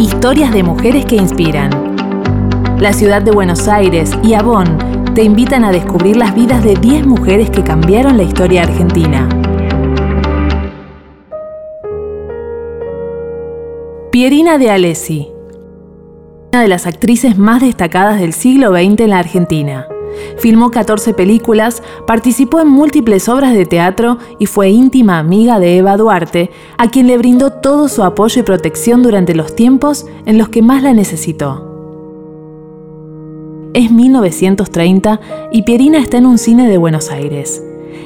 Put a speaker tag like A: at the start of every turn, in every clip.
A: Historias de mujeres que inspiran. La ciudad de Buenos Aires y Avon te invitan a descubrir las vidas de 10 mujeres que cambiaron la historia argentina. Pierina de Alessi, una de las actrices más destacadas del siglo XX en la Argentina. Filmó 14 películas, participó en múltiples obras de teatro y fue íntima amiga de Eva Duarte, a quien le brindó todo su apoyo y protección durante los tiempos en los que más la necesitó. Es 1930 y Pierina está en un cine de Buenos Aires.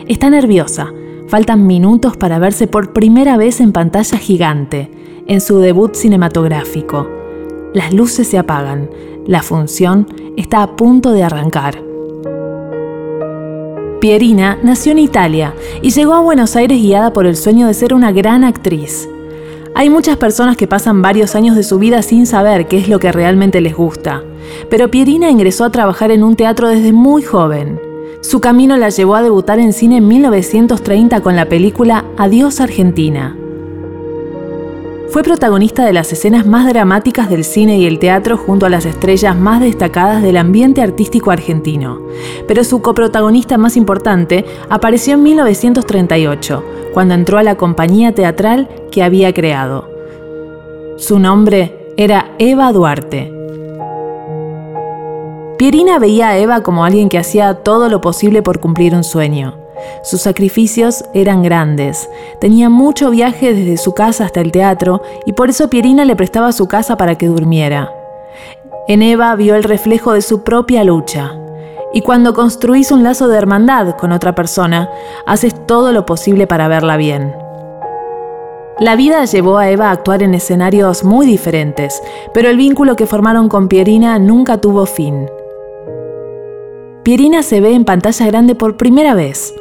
A: Está nerviosa, faltan minutos para verse por primera vez en pantalla gigante, en su debut cinematográfico. Las luces se apagan, la función está a punto de arrancar. Pierina nació en Italia y llegó a Buenos Aires guiada por el sueño de ser una gran actriz. Hay muchas personas que pasan varios años de su vida sin saber qué es lo que realmente les gusta, pero Pierina ingresó a trabajar en un teatro desde muy joven. Su camino la llevó a debutar en cine en 1930 con la película Adiós Argentina. Fue protagonista de las escenas más dramáticas del cine y el teatro junto a las estrellas más destacadas del ambiente artístico argentino. Pero su coprotagonista más importante apareció en 1938, cuando entró a la compañía teatral que había creado. Su nombre era Eva Duarte. Pierina veía a Eva como alguien que hacía todo lo posible por cumplir un sueño. Sus sacrificios eran grandes. Tenía mucho viaje desde su casa hasta el teatro y por eso Pierina le prestaba su casa para que durmiera. En Eva vio el reflejo de su propia lucha. Y cuando construís un lazo de hermandad con otra persona, haces todo lo posible para verla bien. La vida llevó a Eva a actuar en escenarios muy diferentes, pero el vínculo que formaron con Pierina nunca tuvo fin. Pierina se ve en pantalla grande por primera vez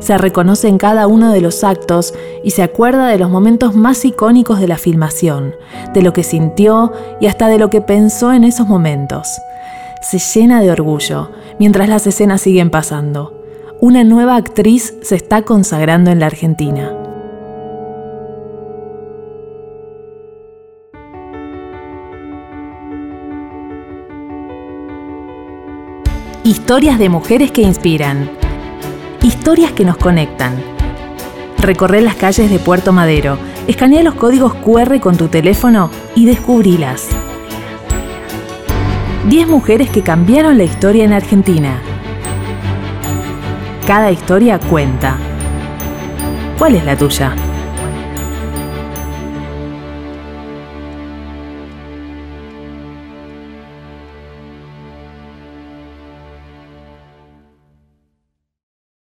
A: se reconoce en cada uno de los actos y se acuerda de los momentos más icónicos de la filmación, de lo que sintió y hasta de lo que pensó en esos momentos. Se llena de orgullo mientras las escenas siguen pasando. Una nueva actriz se está consagrando en la Argentina. Historias de mujeres que inspiran historias que nos conectan. Recorre las calles de Puerto Madero, escanea los códigos QR con tu teléfono y descubrilas. 10 mujeres que cambiaron la historia en Argentina. Cada historia cuenta. ¿Cuál es la tuya?